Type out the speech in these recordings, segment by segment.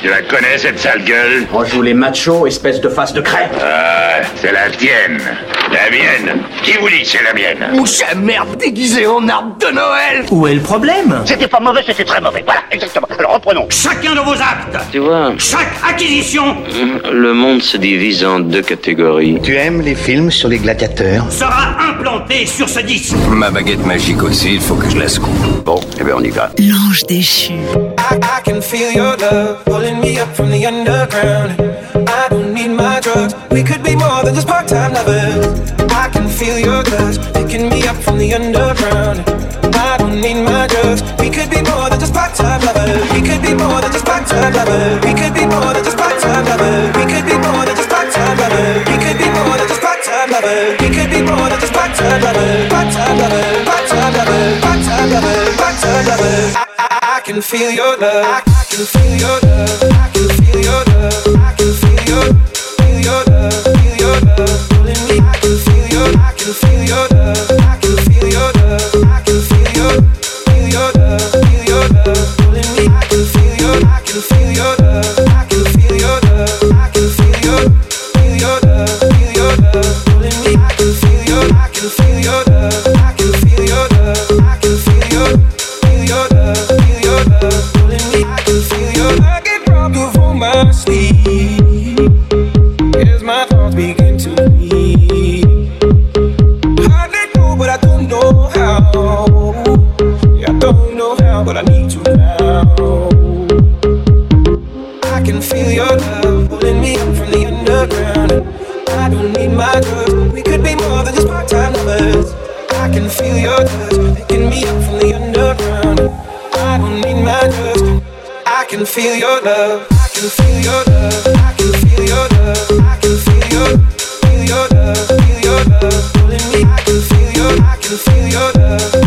Tu la connais, cette sale gueule On joue les machos, espèce de face de craie. Ah, c'est la tienne. La mienne Qui vous dit que c'est la mienne Mouche à merde déguisée en arbre de Noël Où est le problème C'était pas mauvais, c'était très mauvais. Voilà, exactement. Alors reprenons. Chacun de vos actes, Tu vois, chaque acquisition le monde se divise en deux catégories. Tu aimes les films sur les gladiateurs sera implanté sur ce disque. Ma baguette magique aussi, il faut que je la secoue. Bon, eh bien on y va. L'ange déchu. I, I can feel your love pulling me up from the underground. I don't need my drugs. We could be more than just part-time lovers. I can feel your touch picking me up from the underground. I don't need my drugs. We could be more than just part-time lovers. We could be more than just part-time lovers. We could be more than just part-time lovers. We could be more than just part-time lovers. We could be more than just part-time lovers. We could be more than just part-time lovers. Part-time lovers. Part-time lovers. Part-time lovers. Part-time lovers. I, can feel your love. Feel your love. Feel your love. I can feel your love. I can feel your love. I can feel your, feel your love. Feel your love pulling me. I can feel your. I can feel your love.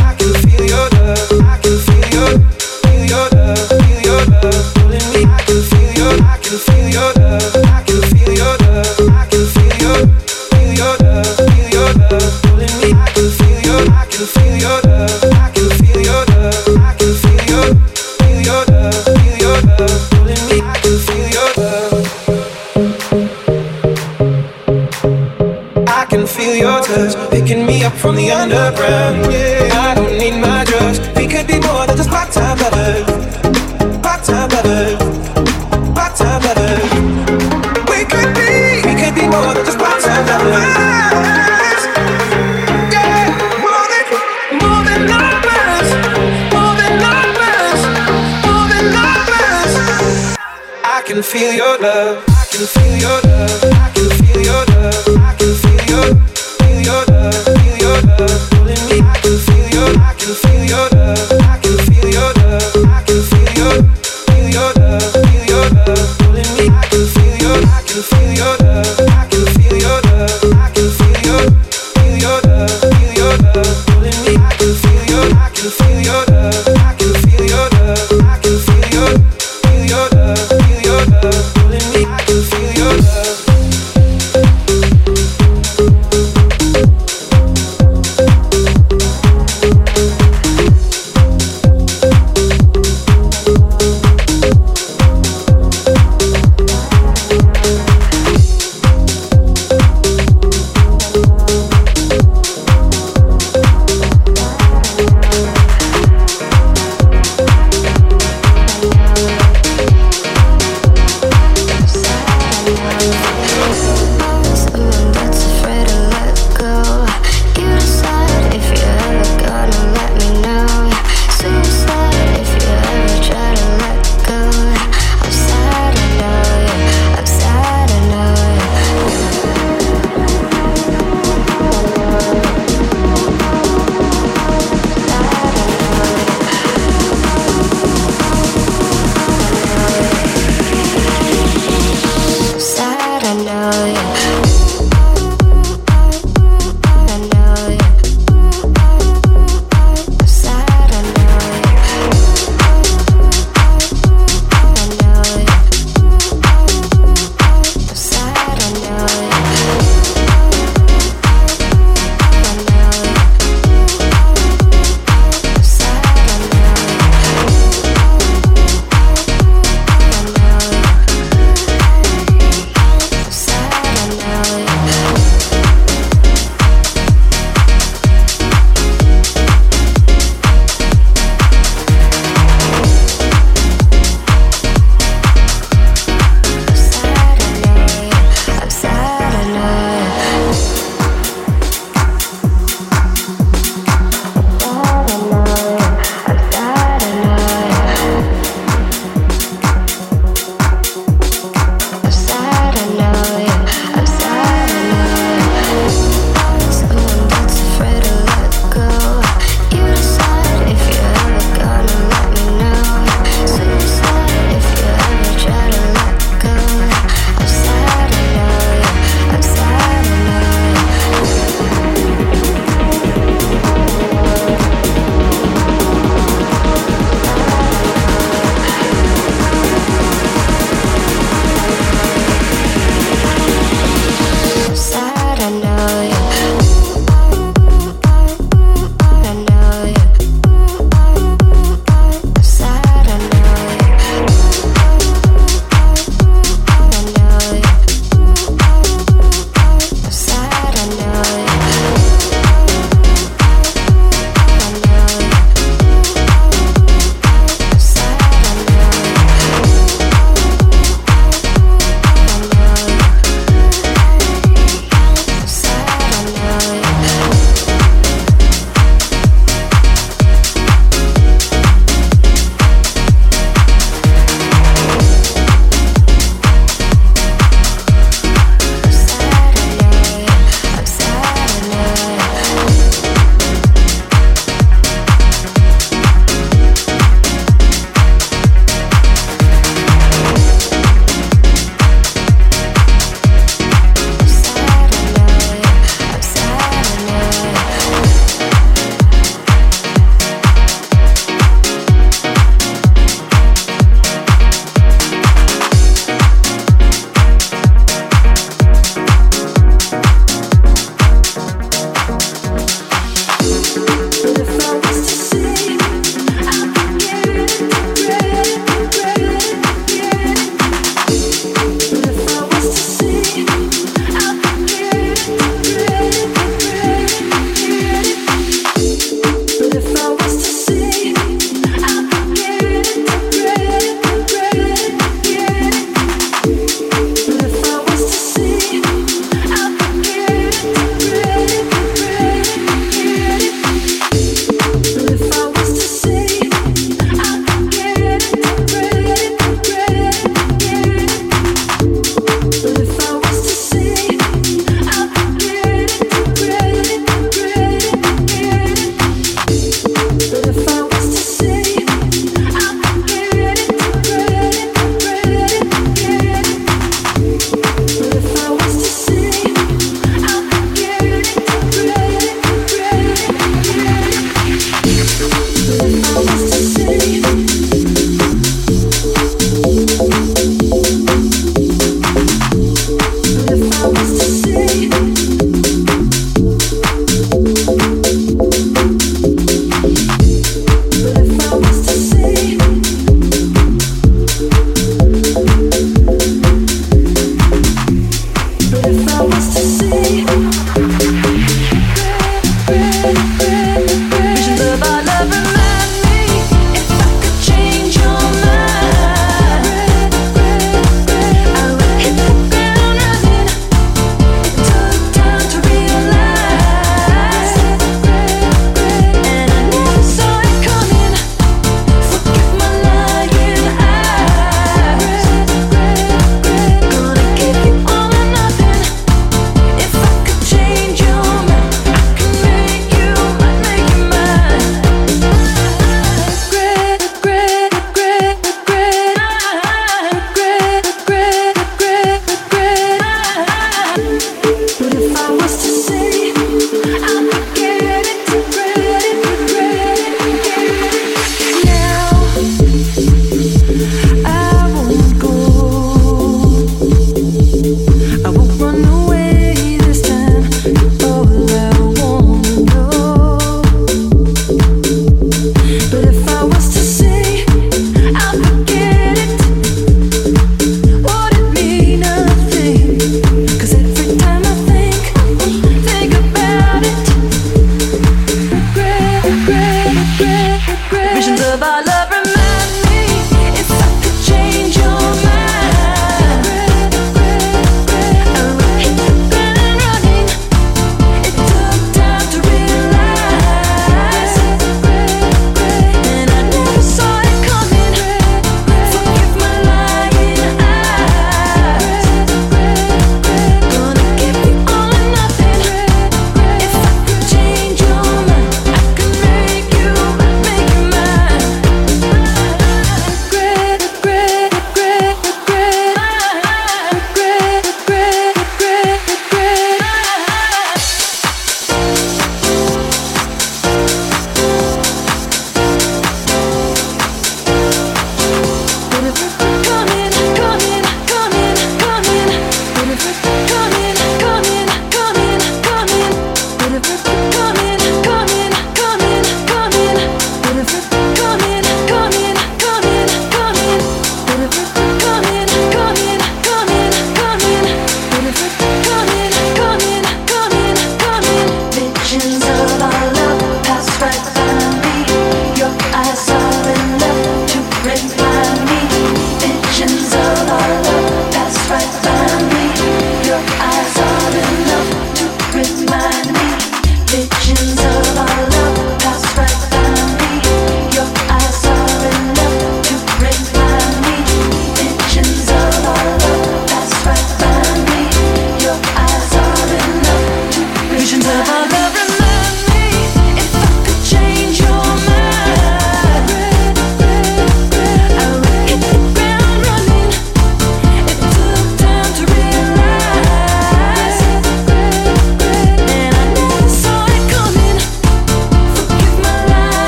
Can feel your love. I can feel your love. I can feel your love. I can feel your, feel your love. Feel your love you.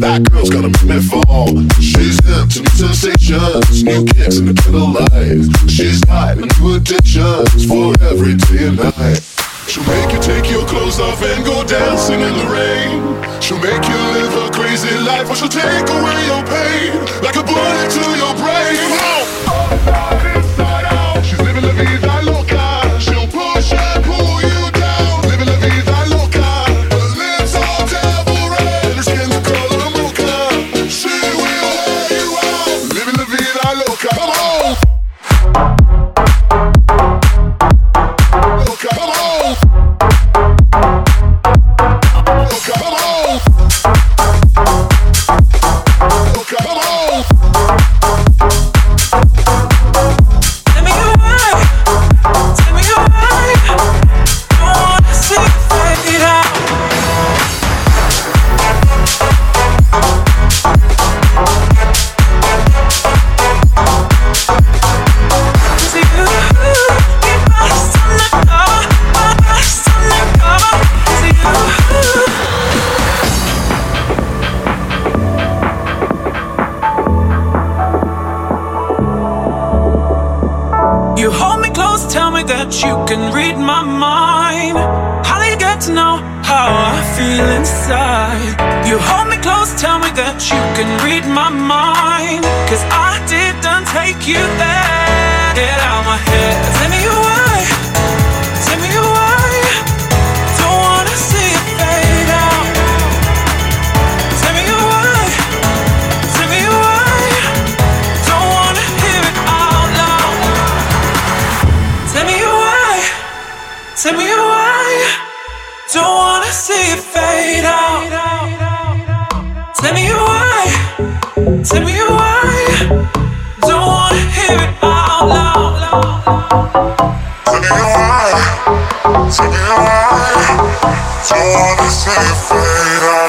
That girl's gonna make me fall. She's into to new sensations, new kicks in the middle life. She's got new addictions for every day and night. She'll make you take your clothes off and go dancing in the rain. She'll make you live a crazy life, or she'll take away your pain like a bullet to your brain. Oh, oh, inside out. She's living the vida. you back. Take me don't wanna see you fade out.